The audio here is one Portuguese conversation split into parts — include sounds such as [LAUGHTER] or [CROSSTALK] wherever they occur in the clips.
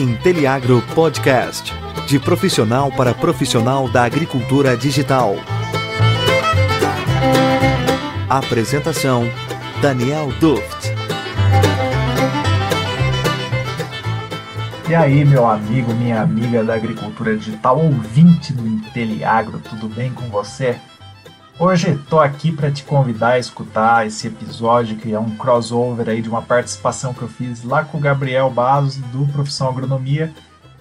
Inteliagro Podcast. De profissional para profissional da agricultura digital. Apresentação: Daniel Duft. E aí, meu amigo, minha amiga da agricultura digital, ouvinte do Inteliagro, tudo bem com você? Hoje estou aqui para te convidar a escutar esse episódio que é um crossover aí de uma participação que eu fiz lá com o Gabriel Bazos do Profissão Agronomia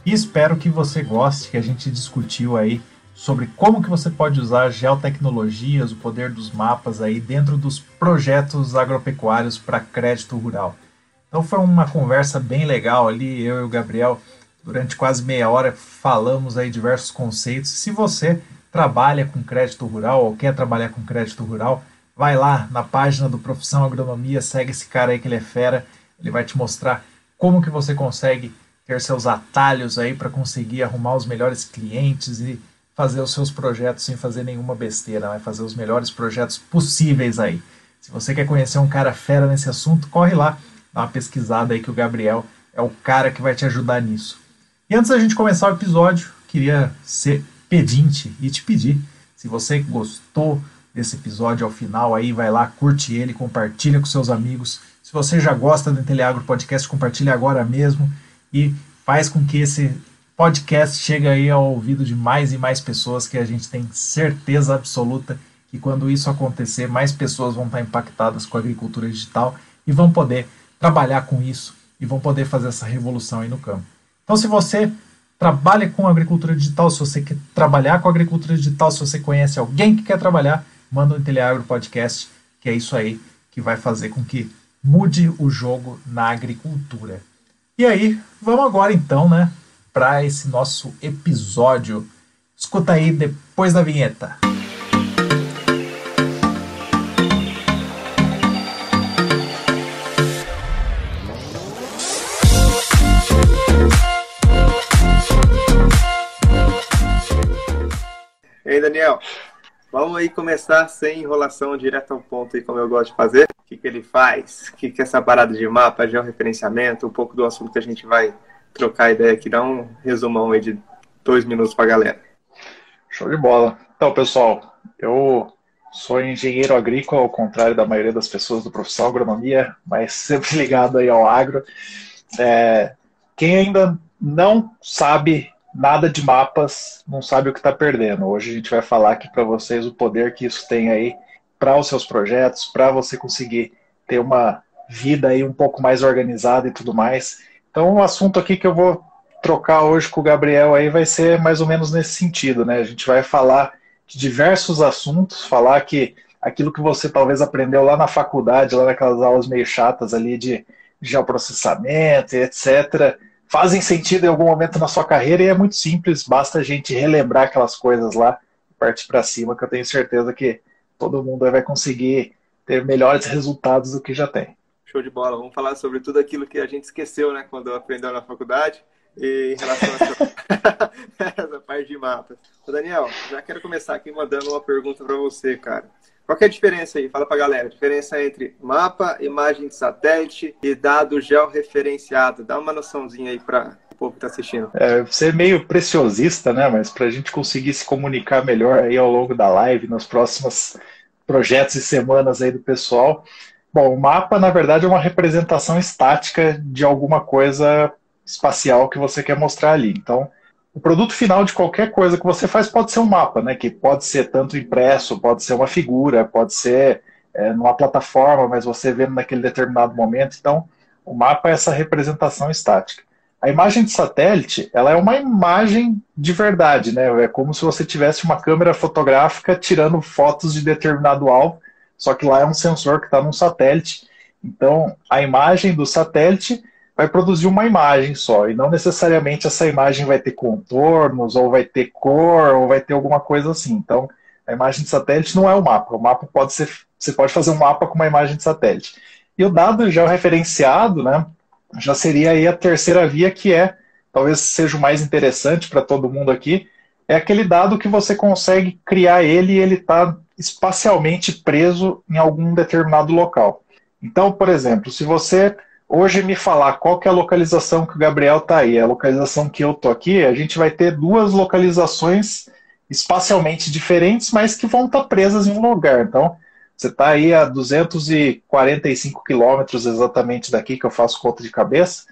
e espero que você goste, que a gente discutiu aí sobre como que você pode usar geotecnologias, o poder dos mapas aí dentro dos projetos agropecuários para crédito rural. Então foi uma conversa bem legal ali, eu e o Gabriel, durante quase meia hora falamos aí diversos conceitos. Se você trabalha com crédito rural ou quer trabalhar com crédito rural, vai lá na página do Profissão Agronomia, segue esse cara aí que ele é fera, ele vai te mostrar como que você consegue ter seus atalhos aí para conseguir arrumar os melhores clientes e fazer os seus projetos sem fazer nenhuma besteira, vai fazer os melhores projetos possíveis aí. Se você quer conhecer um cara fera nesse assunto, corre lá, dá uma pesquisada aí que o Gabriel é o cara que vai te ajudar nisso. E antes da gente começar o episódio, queria ser pedinte e te pedir, se você gostou desse episódio ao final aí, vai lá, curte ele, compartilha com seus amigos. Se você já gosta do Inteliagro Podcast, compartilhe agora mesmo e faz com que esse podcast chegue aí ao ouvido de mais e mais pessoas que a gente tem certeza absoluta que quando isso acontecer, mais pessoas vão estar impactadas com a agricultura digital e vão poder trabalhar com isso e vão poder fazer essa revolução aí no campo. Então, se você trabalha com agricultura digital, se você quer trabalhar com agricultura digital, se você conhece alguém que quer trabalhar, manda um Inteliagro Podcast, que é isso aí que vai fazer com que mude o jogo na agricultura. E aí, vamos agora então, né, para esse nosso episódio. Escuta aí depois da vinheta. Aí, Daniel? Vamos aí começar sem enrolação, direto ao ponto aí, como eu gosto de fazer. O que, que ele faz? O que, que é essa parada de mapa, georreferenciamento, um pouco do assunto que a gente vai trocar ideia aqui. Dá um resumão aí de dois minutos para a galera. Show de bola. Então, pessoal, eu sou engenheiro agrícola, ao contrário da maioria das pessoas do profissão agronomia, mas [LAUGHS] sempre ligado aí ao agro. É, quem ainda não sabe nada de mapas, não sabe o que está perdendo. Hoje a gente vai falar aqui para vocês o poder que isso tem aí para os seus projetos, para você conseguir ter uma vida aí um pouco mais organizada e tudo mais. Então, o assunto aqui que eu vou trocar hoje com o Gabriel aí vai ser mais ou menos nesse sentido, né? A gente vai falar de diversos assuntos, falar que aquilo que você talvez aprendeu lá na faculdade, lá naquelas aulas meio chatas ali de geoprocessamento etc., fazem sentido em algum momento na sua carreira e é muito simples, basta a gente relembrar aquelas coisas lá, partir para cima, que eu tenho certeza que todo mundo vai conseguir ter melhores resultados do que já tem. Show de bola. Vamos falar sobre tudo aquilo que a gente esqueceu, né, quando aprendeu na faculdade e em relação a essa [LAUGHS] parte de mapas. Ô Daniel, já quero começar aqui mandando uma pergunta para você, cara. Qual é a diferença aí? Fala para a galera. A diferença entre mapa, imagem de satélite e dado georreferenciado. Dá uma noçãozinha aí para o povo que está assistindo. É, você é meio preciosista, né? Mas para a gente conseguir se comunicar melhor aí ao longo da live, nos próximos projetos e semanas aí do pessoal. Bom, o mapa, na verdade, é uma representação estática de alguma coisa espacial que você quer mostrar ali. Então, o produto final de qualquer coisa que você faz pode ser um mapa, né? Que pode ser tanto impresso, pode ser uma figura, pode ser é, numa plataforma, mas você vendo naquele determinado momento. Então, o mapa é essa representação estática. A imagem de satélite, ela é uma imagem de verdade, né? É como se você tivesse uma câmera fotográfica tirando fotos de determinado alvo, só que lá é um sensor que está num satélite. Então, a imagem do satélite vai produzir uma imagem só, e não necessariamente essa imagem vai ter contornos, ou vai ter cor, ou vai ter alguma coisa assim. Então, a imagem de satélite não é o mapa. O mapa pode ser, você pode fazer um mapa com uma imagem de satélite. E o dado já referenciado, né, já seria aí a terceira via, que é, talvez seja o mais interessante para todo mundo aqui, é aquele dado que você consegue criar ele e ele está espacialmente preso em algum determinado local. Então, por exemplo, se você hoje me falar qual que é a localização que o Gabriel está aí, a localização que eu tô aqui, a gente vai ter duas localizações espacialmente diferentes, mas que vão estar tá presas em um lugar. Então, você está aí a 245 quilômetros exatamente daqui, que eu faço conta de cabeça,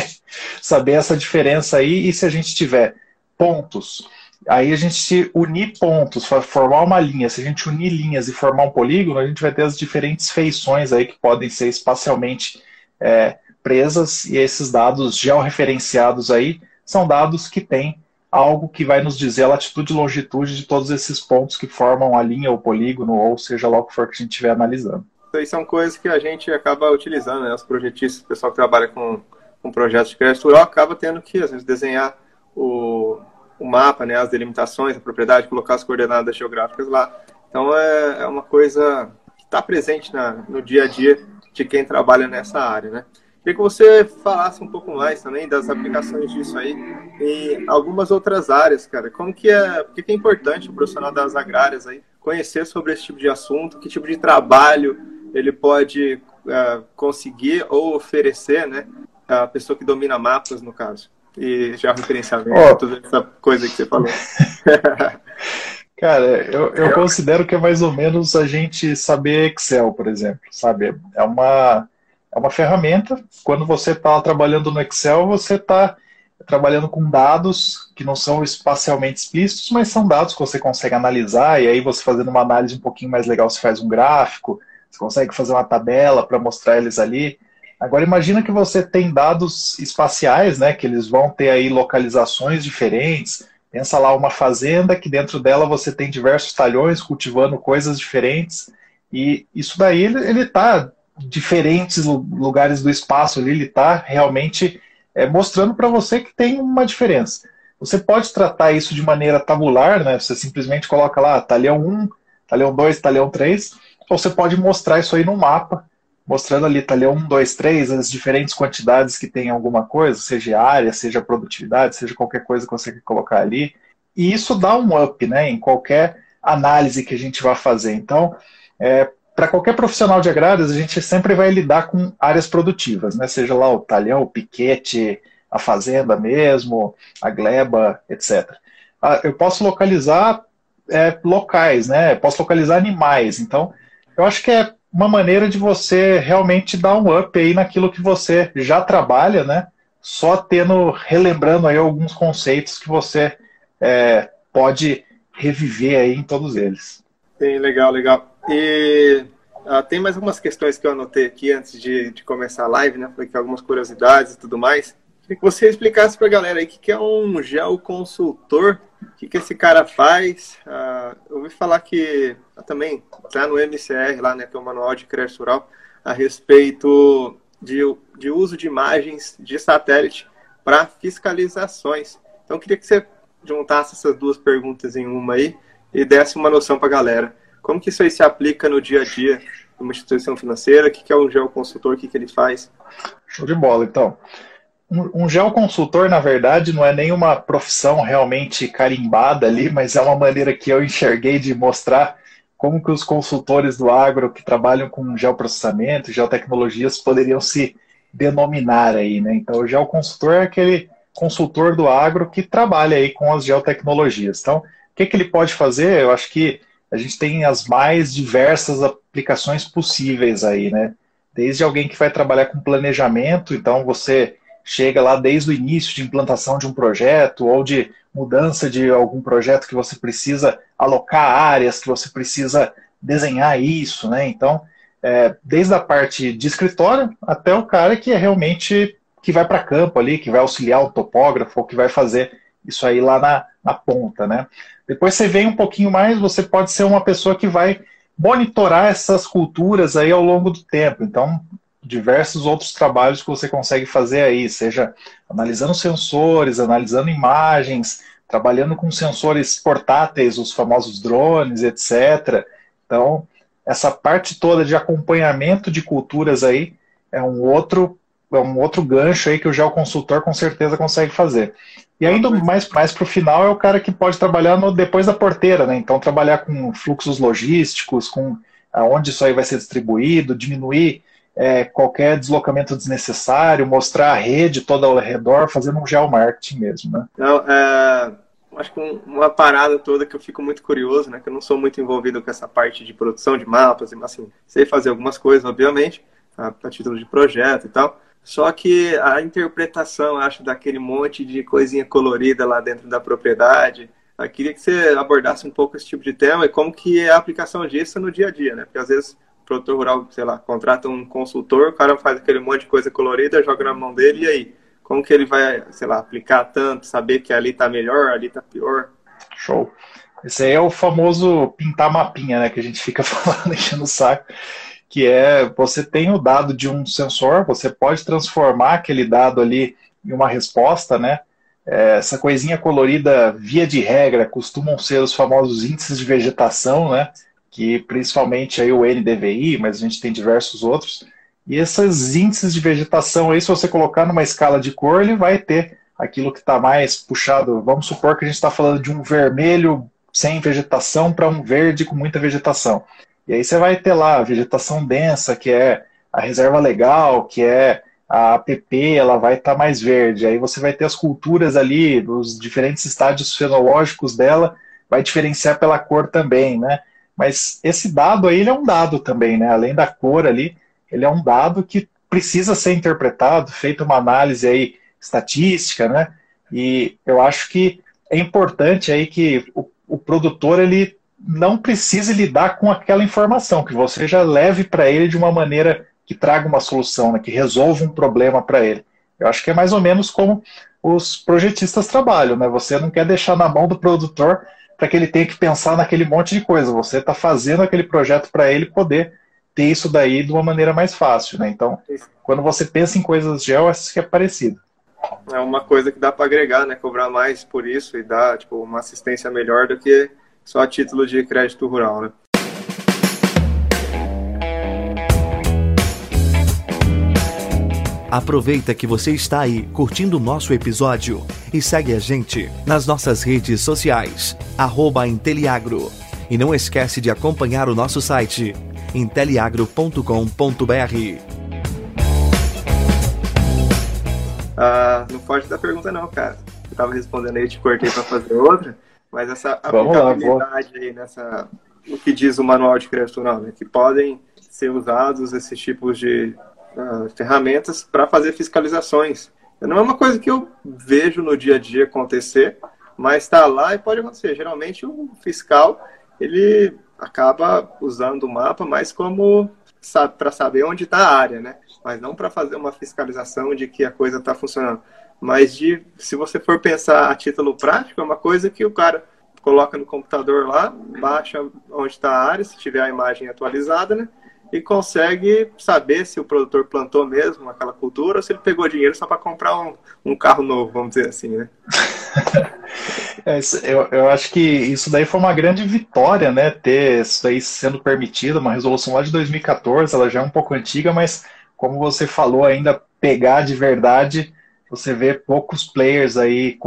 [LAUGHS] saber essa diferença aí, e se a gente tiver pontos, aí a gente unir pontos, formar uma linha, se a gente unir linhas e formar um polígono, a gente vai ter as diferentes feições aí que podem ser espacialmente é, presas, e esses dados georreferenciados aí são dados que têm algo que vai nos dizer a latitude e longitude de todos esses pontos que formam a linha, o polígono, ou seja lá o que for que a gente estiver analisando. Isso aí são coisas que a gente acaba utilizando, né? Os projetistas, o pessoal que trabalha com, com projetos de crédito rural acaba tendo que, às vezes, desenhar o, o mapa, né? As delimitações, a propriedade, colocar as coordenadas geográficas lá. Então, é, é uma coisa que está presente na, no dia a dia de quem trabalha nessa área, né? Queria que você falasse um pouco mais também das aplicações disso aí em algumas outras áreas, cara. Como que é, por que é importante o profissional das agrárias aí conhecer sobre esse tipo de assunto, que tipo de trabalho ele pode uh, conseguir ou oferecer, né, a pessoa que domina mapas, no caso, e já referenciamento, oh. toda essa coisa que você falou. [LAUGHS] Cara, eu, eu considero que é mais ou menos a gente saber Excel, por exemplo, sabe? É uma é uma ferramenta. Quando você está trabalhando no Excel, você está trabalhando com dados que não são espacialmente explícitos, mas são dados que você consegue analisar, e aí você fazendo uma análise um pouquinho mais legal, você faz um gráfico, você consegue fazer uma tabela para mostrar eles ali. Agora imagina que você tem dados espaciais, né, que eles vão ter aí localizações diferentes. Pensa lá uma fazenda que dentro dela você tem diversos talhões cultivando coisas diferentes. E isso daí ele está diferentes lugares do espaço ali, ele está realmente é, mostrando para você que tem uma diferença. Você pode tratar isso de maneira tabular, né? Você simplesmente coloca lá talhão 1, talhão 2, talhão 3, ou você pode mostrar isso aí no mapa, mostrando ali talhão 1, 2, 3, as diferentes quantidades que tem alguma coisa, seja área, seja produtividade, seja qualquer coisa que você quer colocar ali. E isso dá um up, né? Em qualquer análise que a gente vai fazer. Então, é, para qualquer profissional de agrários, a gente sempre vai lidar com áreas produtivas, né? Seja lá o talhão, o piquete, a fazenda mesmo, a gleba, etc. Ah, eu posso localizar é, locais, né? Posso localizar animais. Então, eu acho que é uma maneira de você realmente dar um up aí naquilo que você já trabalha, né? Só tendo, relembrando aí alguns conceitos que você é, pode reviver aí em todos eles. Sim, legal, legal. E uh, tem mais algumas questões que eu anotei aqui antes de, de começar a live, né? Falei que algumas curiosidades e tudo mais. Queria que você explicasse para a galera aí o que, que é um geoconsultor, o que, que esse cara faz. Uh, eu ouvi falar que uh, também está no MCR, lá, né, que é o Manual de Crédito Rural, a respeito de, de uso de imagens de satélite para fiscalizações. Então, eu queria que você juntasse essas duas perguntas em uma aí e desse uma noção para a galera. Como que isso aí se aplica no dia a dia de uma instituição financeira? O que é um geoconsultor? O que, que ele faz? Show de bola, então. Um, geoconsultor, na verdade, não é nenhuma profissão realmente carimbada ali, [LAUGHS] mas é uma maneira que eu enxerguei de mostrar como que os consultores do agro que trabalham com geoprocessamento, geotecnologias, poderiam se denominar aí, né? Então, o geoconsultor é aquele consultor do agro que trabalha aí com as geotecnologias. Então, o que, que ele pode fazer? Eu acho que a gente tem as mais diversas aplicações possíveis aí, né? Desde alguém que vai trabalhar com planejamento, então você chega lá desde o início de implantação de um projeto ou de mudança de algum projeto que você precisa alocar áreas, que você precisa desenhar isso, né? Então, é, desde a parte de escritório até o cara que é realmente que vai para campo ali, que vai auxiliar o topógrafo, ou que vai fazer isso aí lá na, na ponta, né? Depois você vem um pouquinho mais, você pode ser uma pessoa que vai monitorar essas culturas aí ao longo do tempo. Então, diversos outros trabalhos que você consegue fazer aí, seja analisando sensores, analisando imagens, trabalhando com sensores portáteis, os famosos drones, etc. Então, essa parte toda de acompanhamento de culturas aí é um outro é um outro gancho aí que o geoconsultor com certeza consegue fazer. E ainda mais, mais para o final é o cara que pode trabalhar no, depois da porteira, né? Então trabalhar com fluxos logísticos, com aonde isso aí vai ser distribuído, diminuir é, qualquer deslocamento desnecessário, mostrar a rede toda ao redor, fazendo um geomarketing mesmo, né? Não, é, acho que uma parada toda que eu fico muito curioso, né? Que eu não sou muito envolvido com essa parte de produção de mapas, assim, sei fazer algumas coisas, obviamente, a, a título de projeto e tal. Só que a interpretação, acho, daquele monte de coisinha colorida lá dentro da propriedade, eu queria que você abordasse um pouco esse tipo de tema e como que é a aplicação disso no dia a dia, né? Porque às vezes produtor rural, sei lá, contrata um consultor, o cara faz aquele monte de coisa colorida, joga na mão dele e aí? Como que ele vai, sei lá, aplicar tanto, saber que ali tá melhor, ali tá pior? Show. Esse aí é o famoso pintar mapinha, né? Que a gente fica [LAUGHS] falando, enchendo o saco. Que é, você tem o dado de um sensor, você pode transformar aquele dado ali em uma resposta, né? É, essa coisinha colorida, via de regra, costumam ser os famosos índices de vegetação, né? Que principalmente aí o NDVI, mas a gente tem diversos outros. E esses índices de vegetação aí, se você colocar numa escala de cor, ele vai ter aquilo que está mais puxado. Vamos supor que a gente está falando de um vermelho sem vegetação para um verde com muita vegetação. E aí você vai ter lá a vegetação densa, que é a reserva legal, que é a APP ela vai estar tá mais verde. Aí você vai ter as culturas ali, os diferentes estádios fenológicos dela, vai diferenciar pela cor também, né? Mas esse dado aí ele é um dado também, né? Além da cor ali, ele é um dado que precisa ser interpretado, feita uma análise aí estatística, né? E eu acho que é importante aí que o, o produtor ele não precise lidar com aquela informação, que você já leve para ele de uma maneira que traga uma solução, né, que resolva um problema para ele. Eu acho que é mais ou menos como os projetistas trabalham, né? Você não quer deixar na mão do produtor para que ele tenha que pensar naquele monte de coisa. Você está fazendo aquele projeto para ele poder ter isso daí de uma maneira mais fácil, né? Então, quando você pensa em coisas gel, acho que é parecido. É uma coisa que dá para agregar, né? Cobrar mais por isso e dar tipo uma assistência melhor do que só título de crédito rural, né? Aproveita que você está aí curtindo o nosso episódio e segue a gente nas nossas redes sociais, arroba Inteliagro. E não esquece de acompanhar o nosso site, inteliagro.com.br. Ah, não pode dar pergunta não, cara. Eu tava respondendo aí, te cortei para fazer outra, mas essa aplicabilidade aí nessa o que diz o manual de crédito rural, né, que podem ser usados esses tipos de uh, ferramentas para fazer fiscalizações. Não é uma coisa que eu vejo no dia a dia acontecer, mas está lá e pode acontecer. Geralmente o fiscal ele acaba usando o mapa mais como sabe, para saber onde está a área, né? Mas não para fazer uma fiscalização de que a coisa está funcionando. Mas de, se você for pensar a título prático, é uma coisa que o cara coloca no computador lá, baixa onde está a área, se tiver a imagem atualizada, né? E consegue saber se o produtor plantou mesmo aquela cultura ou se ele pegou dinheiro só para comprar um, um, carro novo, vamos dizer assim, né? [LAUGHS] é, eu, eu acho que isso daí foi uma grande vitória, né? Ter isso aí sendo permitido, uma resolução lá de 2014, ela já é um pouco antiga, mas como você falou, ainda pegar de verdade, você vê poucos players aí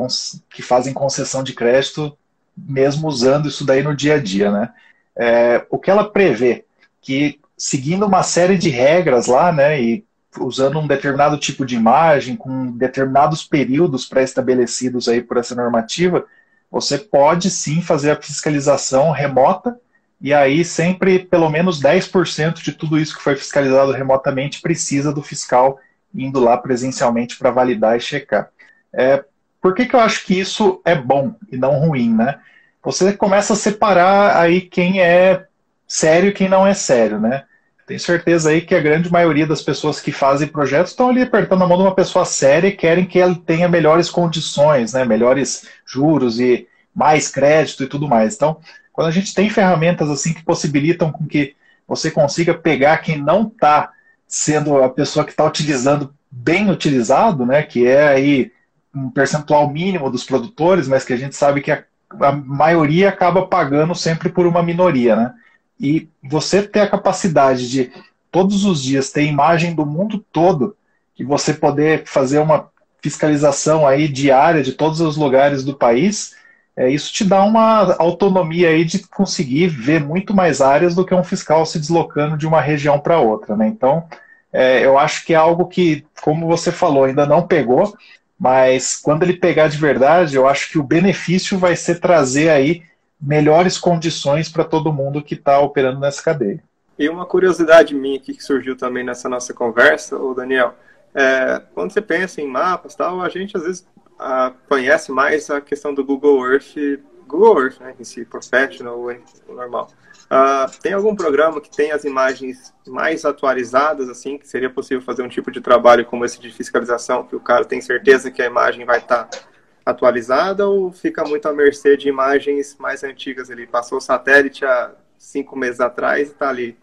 que fazem concessão de crédito, mesmo usando isso daí no dia a dia, né? É, o que ela prevê? Que seguindo uma série de regras lá, né, e usando um determinado tipo de imagem, com determinados períodos pré-estabelecidos aí por essa normativa, você pode sim fazer a fiscalização remota, e aí sempre pelo menos 10% de tudo isso que foi fiscalizado remotamente precisa do fiscal indo lá presencialmente para validar e checar. É, por que, que eu acho que isso é bom e não ruim, né? Você começa a separar aí quem é sério e quem não é sério, né? Tenho certeza aí que a grande maioria das pessoas que fazem projetos estão ali apertando a mão de uma pessoa séria e querem que ela tenha melhores condições, né? melhores juros e mais crédito e tudo mais. Então, quando a gente tem ferramentas assim que possibilitam com que você consiga pegar quem não está sendo a pessoa que está utilizando bem utilizado, né? Que é aí um percentual mínimo dos produtores, mas que a gente sabe que a, a maioria acaba pagando sempre por uma minoria, né? E você ter a capacidade de todos os dias ter imagem do mundo todo e você poder fazer uma fiscalização aí diária de todos os lugares do país, é, isso te dá uma autonomia aí de conseguir ver muito mais áreas do que um fiscal se deslocando de uma região para outra, né? Então, é, eu acho que é algo que, como você falou, ainda não pegou, mas quando ele pegar de verdade, eu acho que o benefício vai ser trazer aí melhores condições para todo mundo que está operando nessa cadeia. E uma curiosidade minha aqui que surgiu também nessa nossa conversa, o Daniel, é, quando você pensa em mapas tal, a gente às vezes a, conhece mais a questão do Google Earth, Google Earth, né, em si, professional ou normal. Uh, tem algum programa que tem as imagens mais atualizadas, assim, que seria possível fazer um tipo de trabalho como esse de fiscalização, que o cara tem certeza que a imagem vai estar tá atualizada ou fica muito à mercê de imagens mais antigas? Ele passou o satélite há cinco meses atrás e está ali.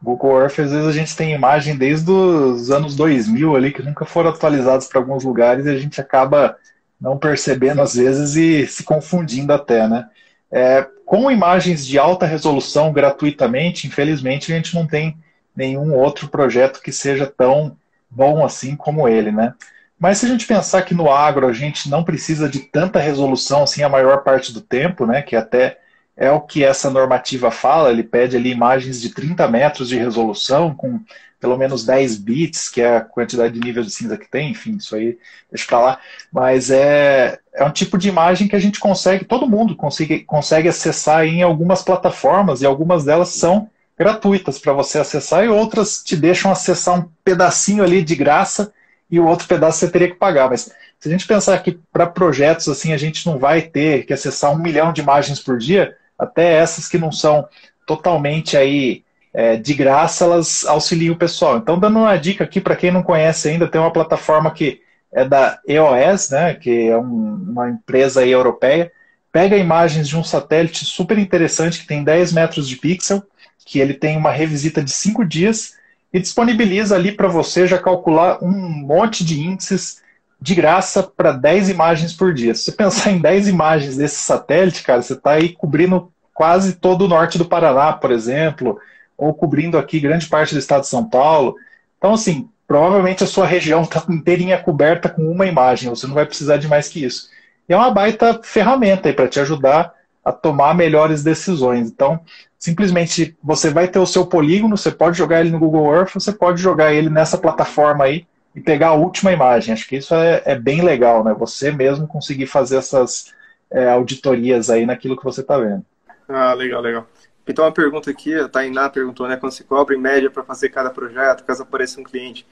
Google Earth, às vezes a gente tem imagem desde os anos 2000 ali, que nunca foram atualizadas para alguns lugares e a gente acaba não percebendo às vezes e se confundindo até, né? É, com imagens de alta resolução gratuitamente, infelizmente a gente não tem nenhum outro projeto que seja tão bom assim como ele, né? Mas se a gente pensar que no agro a gente não precisa de tanta resolução assim a maior parte do tempo, né, que até é o que essa normativa fala, ele pede ali imagens de 30 metros de resolução com pelo menos 10 bits, que é a quantidade de nível de cinza que tem, enfim, isso aí deixa pra lá. Mas é, é um tipo de imagem que a gente consegue, todo mundo consegue, consegue acessar em algumas plataformas, e algumas delas são gratuitas para você acessar, e outras te deixam acessar um pedacinho ali de graça, e o outro pedaço você teria que pagar. Mas se a gente pensar que para projetos assim a gente não vai ter que acessar um milhão de imagens por dia, até essas que não são totalmente aí é, de graça, elas auxiliam o pessoal. Então, dando uma dica aqui para quem não conhece ainda, tem uma plataforma que é da EOS, né, que é um, uma empresa europeia, pega imagens de um satélite super interessante que tem 10 metros de pixel, que ele tem uma revisita de 5 dias e disponibiliza ali para você já calcular um monte de índices de graça para 10 imagens por dia. Se você pensar [LAUGHS] em 10 imagens desse satélite, cara, você está aí cobrindo quase todo o norte do Paraná, por exemplo, ou cobrindo aqui grande parte do estado de São Paulo. Então, assim, provavelmente a sua região está inteirinha coberta com uma imagem, você não vai precisar de mais que isso. E é uma baita ferramenta para te ajudar a tomar melhores decisões. Então, simplesmente você vai ter o seu polígono, você pode jogar ele no Google Earth, você pode jogar ele nessa plataforma aí e pegar a última imagem. Acho que isso é, é bem legal, né? Você mesmo conseguir fazer essas é, auditorias aí naquilo que você está vendo. Ah, legal, legal. Então, uma pergunta aqui, a Tainá perguntou, né, quando se cobra em média para fazer cada projeto, caso apareça um cliente.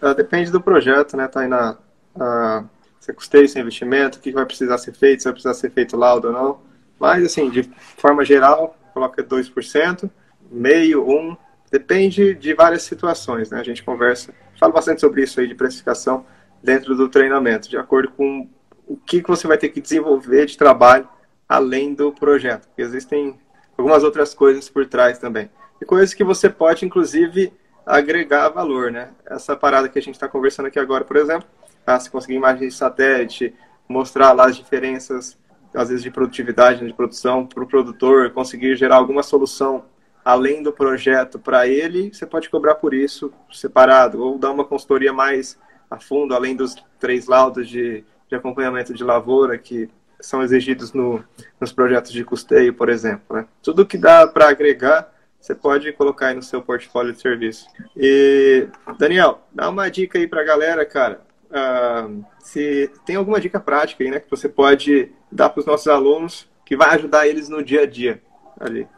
Ah, depende do projeto, né, Tainá? Ah, se é custeio, se é investimento, o que vai precisar ser feito, se vai precisar ser feito laudo ou não. Mas, assim, de forma geral, coloca 2%, meio, 1%, um, depende de várias situações, né? A gente conversa, fala bastante sobre isso aí de precificação dentro do treinamento, de acordo com o que, que você vai ter que desenvolver de trabalho além do projeto. Porque existem algumas outras coisas por trás também. E coisas que você pode, inclusive, agregar valor, né? Essa parada que a gente está conversando aqui agora, por exemplo, ah, se conseguir imagens de satélite, mostrar lá as diferenças, às vezes, de produtividade, de produção para o produtor, conseguir gerar alguma solução além do projeto para ele, você pode cobrar por isso separado, ou dar uma consultoria mais a fundo, além dos três laudos de, de acompanhamento de lavoura que são exigidos no, nos projetos de custeio, por exemplo. Né? Tudo que dá para agregar, você pode colocar aí no seu portfólio de serviço. E, Daniel, dá uma dica aí para a galera, cara. Uh, se tem alguma dica prática aí, né, que você pode dar para os nossos alunos que vai ajudar eles no dia a dia ali.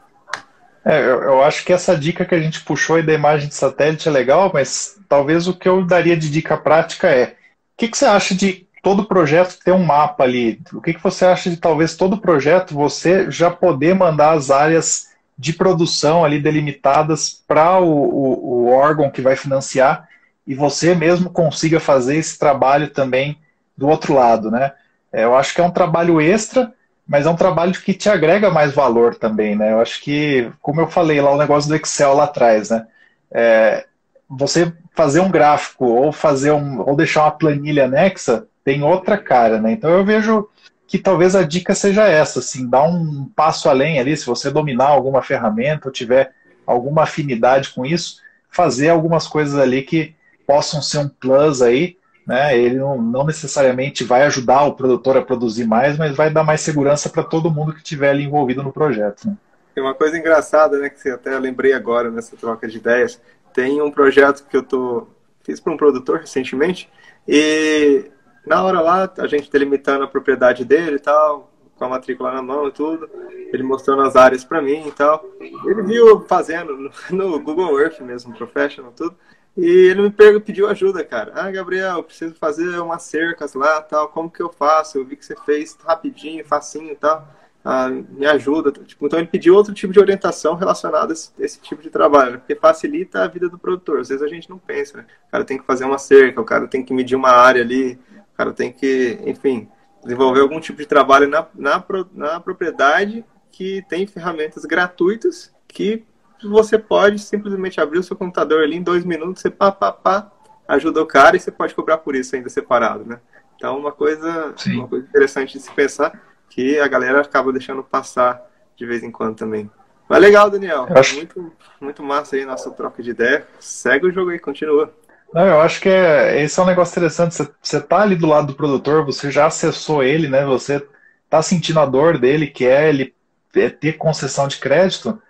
É, eu, eu, acho que essa dica que a gente puxou aí da imagem de satélite é legal, mas talvez o que eu daria de dica prática é: o que, que você acha de todo projeto ter um mapa ali. O que, que você acha de talvez todo projeto você já poder mandar as áreas de produção ali delimitadas para o, o, o, órgão que vai financiar e você mesmo consiga fazer esse trabalho também do outro lado, né? É, eu acho que é um trabalho extra, mas é um trabalho que te agrega mais valor também, né? Eu acho que, como eu falei lá, o negócio do Excel lá atrás, né? É, você fazer um gráfico ou fazer um, ou deixar uma planilha anexa tem outra cara, né? Então eu vejo que talvez a dica seja essa, assim, dar um passo além ali, se você dominar alguma ferramenta ou tiver alguma afinidade com isso, fazer algumas coisas ali que possam ser um plus aí, né? Ele não, não necessariamente vai ajudar o produtor a produzir mais, mas vai dar mais segurança para todo mundo que estiver ali envolvido no projeto. Né? Tem uma coisa engraçada, né, que você até lembrei agora nessa troca de ideias, tem um projeto que eu tô fiz para um produtor recentemente e na hora lá a gente delimitando a propriedade dele e tal, com a matrícula na mão e tudo, ele mostrando as áreas para mim e tal. Ele viu fazendo no, no Google Earth mesmo, professional tudo. E ele me pediu ajuda, cara. Ah, Gabriel, preciso fazer umas cercas lá, tal. Como que eu faço? Eu vi que você fez rapidinho, facinho e tal. Ah, me ajuda. Tipo, então ele pediu outro tipo de orientação relacionada a esse, esse, tipo de trabalho, porque facilita a vida do produtor. Às vezes a gente não pensa, né? O cara tem que fazer uma cerca, o cara tem que medir uma área ali, o cara tem que, enfim, desenvolver algum tipo de trabalho na, na, na propriedade que tem ferramentas gratuitas que você pode simplesmente abrir o seu computador ali em dois minutos, você pá, pá, pá, ajuda o cara e você pode cobrar por isso ainda separado, né? Então, uma coisa, uma coisa interessante de se pensar que a galera acaba deixando passar de vez em quando também. Mas legal, Daniel. Acho... Muito, muito massa aí nossa troca de ideia. Segue o jogo aí, continua. Não, eu acho que é, esse é um negócio interessante. Você, você tá ali do lado do produtor, você já acessou ele, né? Você tá sentindo a dor dele, que é ele é ter concessão de crédito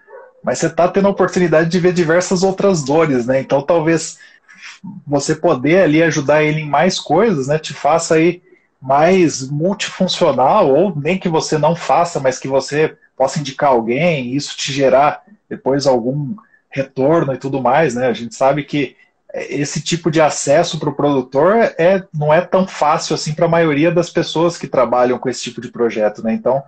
mas você está tendo a oportunidade de ver diversas outras dores, né? Então talvez você poder ali ajudar ele em mais coisas, né? Te faça aí mais multifuncional, ou nem que você não faça, mas que você possa indicar alguém, e isso te gerar depois algum retorno e tudo mais, né? A gente sabe que esse tipo de acesso para o produtor é, não é tão fácil assim para a maioria das pessoas que trabalham com esse tipo de projeto, né? Então,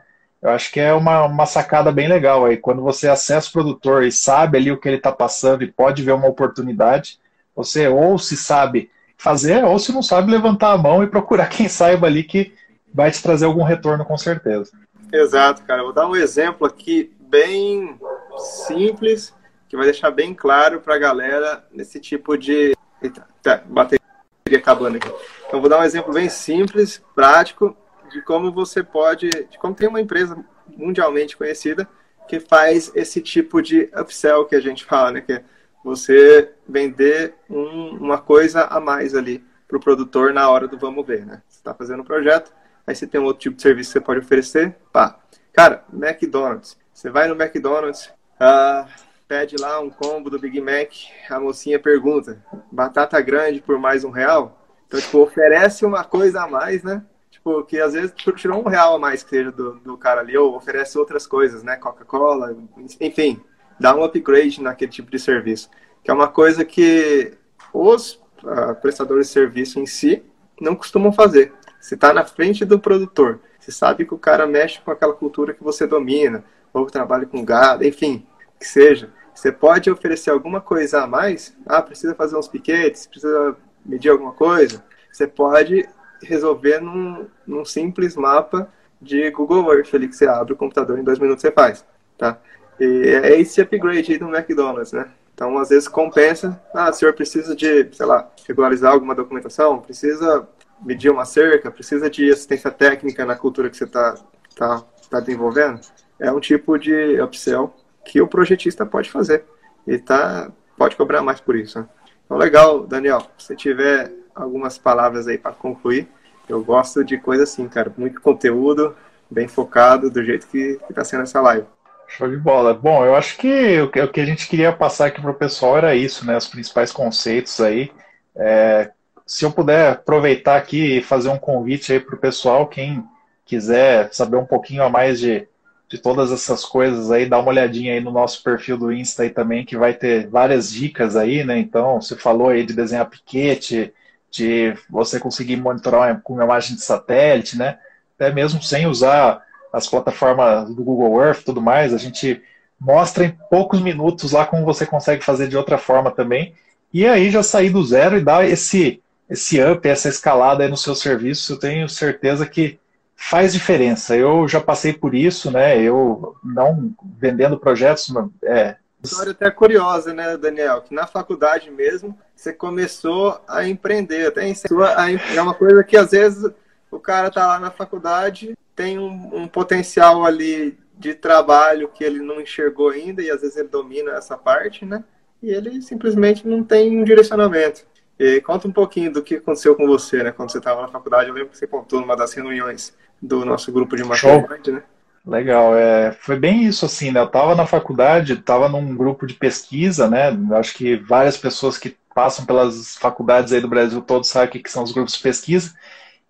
eu acho que é uma, uma sacada bem legal aí. Quando você acessa o produtor e sabe ali o que ele está passando e pode ver uma oportunidade, você ou se sabe fazer, ou se não sabe, levantar a mão e procurar [LAUGHS] quem saiba ali que vai te trazer algum retorno com certeza. Exato, cara. vou dar um exemplo aqui bem simples, que vai deixar bem claro para a galera nesse tipo de. Eita, tá, bateria acabando aqui. Então, vou dar um exemplo bem simples, prático, de como você pode, de como tem uma empresa mundialmente conhecida que faz esse tipo de upsell que a gente fala, né? Que é você vender um, uma coisa a mais ali para o produtor na hora do vamos ver, né? Você está fazendo um projeto, aí você tem um outro tipo de serviço que você pode oferecer, pá. Cara, McDonald's. Você vai no McDonald's, uh, pede lá um combo do Big Mac, a mocinha pergunta, batata grande por mais um real? Então, tipo, oferece uma coisa a mais, né? Tipo, que às vezes tipo, tirou um real a mais que seja do, do cara ali, ou oferece outras coisas, né? Coca-Cola, enfim, dá um upgrade naquele tipo de serviço. Que é uma coisa que os uh, prestadores de serviço em si não costumam fazer. Você está na frente do produtor, você sabe que o cara mexe com aquela cultura que você domina, ou trabalha com gado, enfim, que seja. Você pode oferecer alguma coisa a mais. Ah, precisa fazer uns piquetes, precisa medir alguma coisa. Você pode resolver num, num simples mapa de Google Earth ali que você abre o computador em dois minutos você faz, tá? E é esse upgrade aí do McDonald's, né? Então, às vezes compensa, ah, o senhor precisa de, sei lá, regularizar alguma documentação, precisa medir uma cerca, precisa de assistência técnica na cultura que você está tá, tá desenvolvendo. É um tipo de upsell que o projetista pode fazer e tá, pode cobrar mais por isso. Né? Então, legal, Daniel, se tiver algumas palavras aí para concluir. Eu gosto de coisa assim, cara, muito conteúdo, bem focado, do jeito que está sendo essa live. Show de bola. Bom, eu acho que o que a gente queria passar aqui para o pessoal era isso, né? Os principais conceitos aí. É, se eu puder aproveitar aqui e fazer um convite aí para o pessoal, quem quiser saber um pouquinho a mais de, de todas essas coisas aí, dá uma olhadinha aí no nosso perfil do Insta aí também, que vai ter várias dicas aí, né? Então, você falou aí de desenhar piquete, de você conseguir monitorar com imagem de satélite, né? Até mesmo sem usar as plataformas do Google Earth e tudo mais, a gente mostra em poucos minutos lá como você consegue fazer de outra forma também. E aí já sair do zero e dar esse, esse up, essa escalada aí no seu serviço, eu tenho certeza que faz diferença. Eu já passei por isso, né? Eu não vendendo projetos, é, história até curiosa, né, Daniel? Que na faculdade mesmo você começou a empreender. Até é uma coisa que às vezes o cara tá lá na faculdade, tem um, um, potencial ali de trabalho que ele não enxergou ainda e às vezes ele domina essa parte, né? E ele simplesmente não tem um direcionamento. E conta um pouquinho do que aconteceu com você, né? Quando você estava na faculdade, eu lembro que você contou numa das reuniões do nosso grupo de matemática, né? Legal, é, foi bem isso assim, né? Eu estava na faculdade, estava num grupo de pesquisa, né? Acho que várias pessoas que passam pelas faculdades aí do Brasil todo sabem o que são os grupos de pesquisa.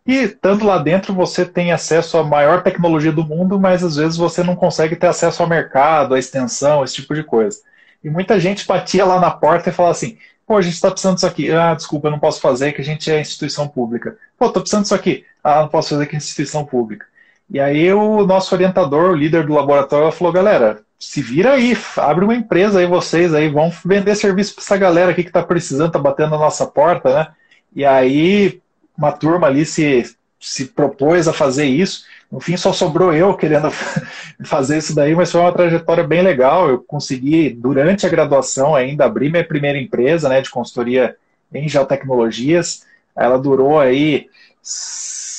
E estando lá dentro, você tem acesso à maior tecnologia do mundo, mas às vezes você não consegue ter acesso ao mercado, à extensão, esse tipo de coisa. E muita gente batia lá na porta e falava assim: pô, a gente está precisando disso aqui. Ah, desculpa, eu não posso fazer, que a gente é instituição pública. Pô, estou precisando disso aqui. Ah, não posso fazer, que é instituição pública. E aí o nosso orientador, o líder do laboratório, falou, galera, se vira aí, abre uma empresa aí vocês aí, vão vender serviço para essa galera aqui que está precisando, está batendo na nossa porta, né? E aí uma turma ali se, se propôs a fazer isso. No fim só sobrou eu querendo [LAUGHS] fazer isso daí, mas foi uma trajetória bem legal. Eu consegui, durante a graduação ainda, abrir minha primeira empresa né, de consultoria em geotecnologias. Ela durou aí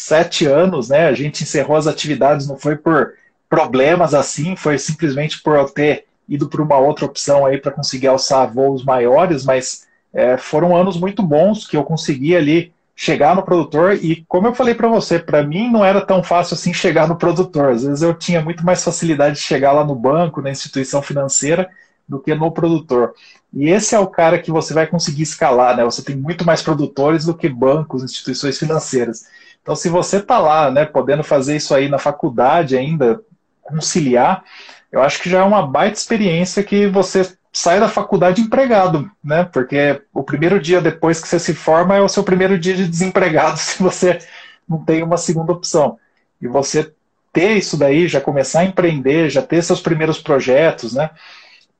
sete anos, né? A gente encerrou as atividades, não foi por problemas assim, foi simplesmente por eu ter ido para uma outra opção aí para conseguir alçar voos maiores, mas é, foram anos muito bons que eu consegui ali chegar no produtor e como eu falei para você, para mim não era tão fácil assim chegar no produtor. Às vezes eu tinha muito mais facilidade de chegar lá no banco, na instituição financeira, do que no produtor. E esse é o cara que você vai conseguir escalar, né? Você tem muito mais produtores do que bancos, instituições financeiras. Então, se você está lá, né, podendo fazer isso aí na faculdade ainda, conciliar, eu acho que já é uma baita experiência que você sai da faculdade empregado, né? Porque o primeiro dia depois que você se forma é o seu primeiro dia de desempregado [LAUGHS] se você não tem uma segunda opção. E você ter isso daí, já começar a empreender, já ter seus primeiros projetos, né?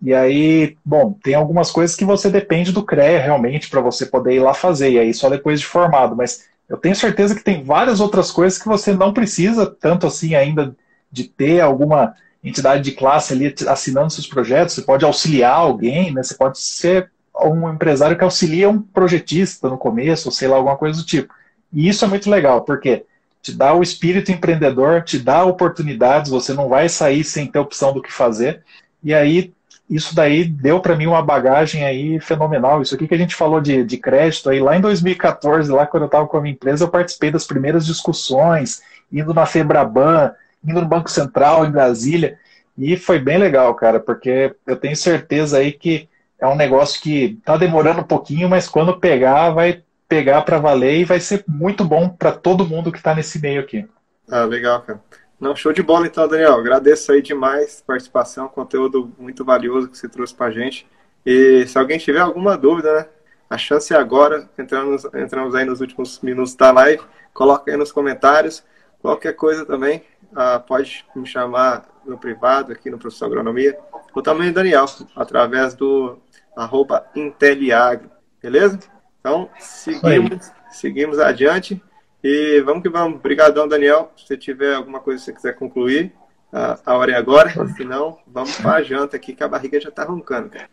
E aí, bom, tem algumas coisas que você depende do CREA realmente para você poder ir lá fazer, e aí só depois de formado, mas eu tenho certeza que tem várias outras coisas que você não precisa tanto assim ainda de ter alguma entidade de classe ali assinando seus projetos. Você pode auxiliar alguém, né? Você pode ser um empresário que auxilia um projetista no começo, ou sei lá, alguma coisa do tipo. E isso é muito legal, porque te dá o espírito empreendedor, te dá oportunidades, você não vai sair sem ter opção do que fazer. E aí isso daí deu para mim uma bagagem aí fenomenal. Isso aqui que a gente falou de, de crédito aí, lá em 2014, lá quando eu estava com a minha empresa, eu participei das primeiras discussões, indo na Febraban, indo no Banco Central, em Brasília, e foi bem legal, cara, porque eu tenho certeza aí que é um negócio que está demorando um pouquinho, mas quando pegar, vai pegar para valer e vai ser muito bom para todo mundo que está nesse meio aqui. Ah, legal, cara. Não, show de bola então, Daniel. Agradeço aí demais a participação, conteúdo muito valioso que você trouxe pra gente. E se alguém tiver alguma dúvida, né, a chance é agora. Entramos, entramos aí nos últimos minutos da live. Coloca aí nos comentários. Qualquer coisa também, ah, pode me chamar no privado aqui no Professor Agronomia. Ou também Daniel, através do arroba Inteliagro. Beleza? Então, seguimos, seguimos adiante. E vamos que vamos. Obrigadão, Daniel. Se tiver alguma coisa que você quiser concluir, a, hora é agora. [LAUGHS] Senão, vamos para a janta aqui, que a barriga já está roncando. Cara.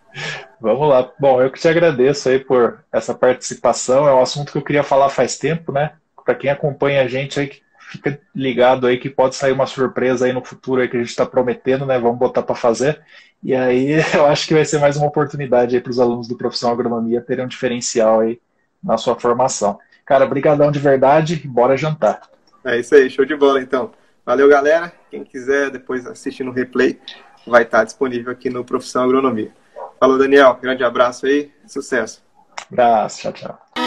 Vamos lá. Bom, eu que te agradeço aí por essa participação. É um assunto que eu queria falar faz tempo, né? Para quem acompanha a gente aí, fica ligado aí que pode sair uma surpresa aí no futuro aí que a gente está prometendo, né? Vamos botar para fazer. E aí [LAUGHS] eu acho que vai ser mais uma oportunidade aí para os alunos do profissão agronomia terem um diferencial aí na sua formação. Cara, brigadão de verdade bora jantar. É isso aí, show de bola então. Valeu, galera. Quem quiser depois assistir no replay, vai estar disponível aqui no Profissão Agronomia. Falou, Daniel. Grande abraço aí. Sucesso. Abraço. Tchau, tchau.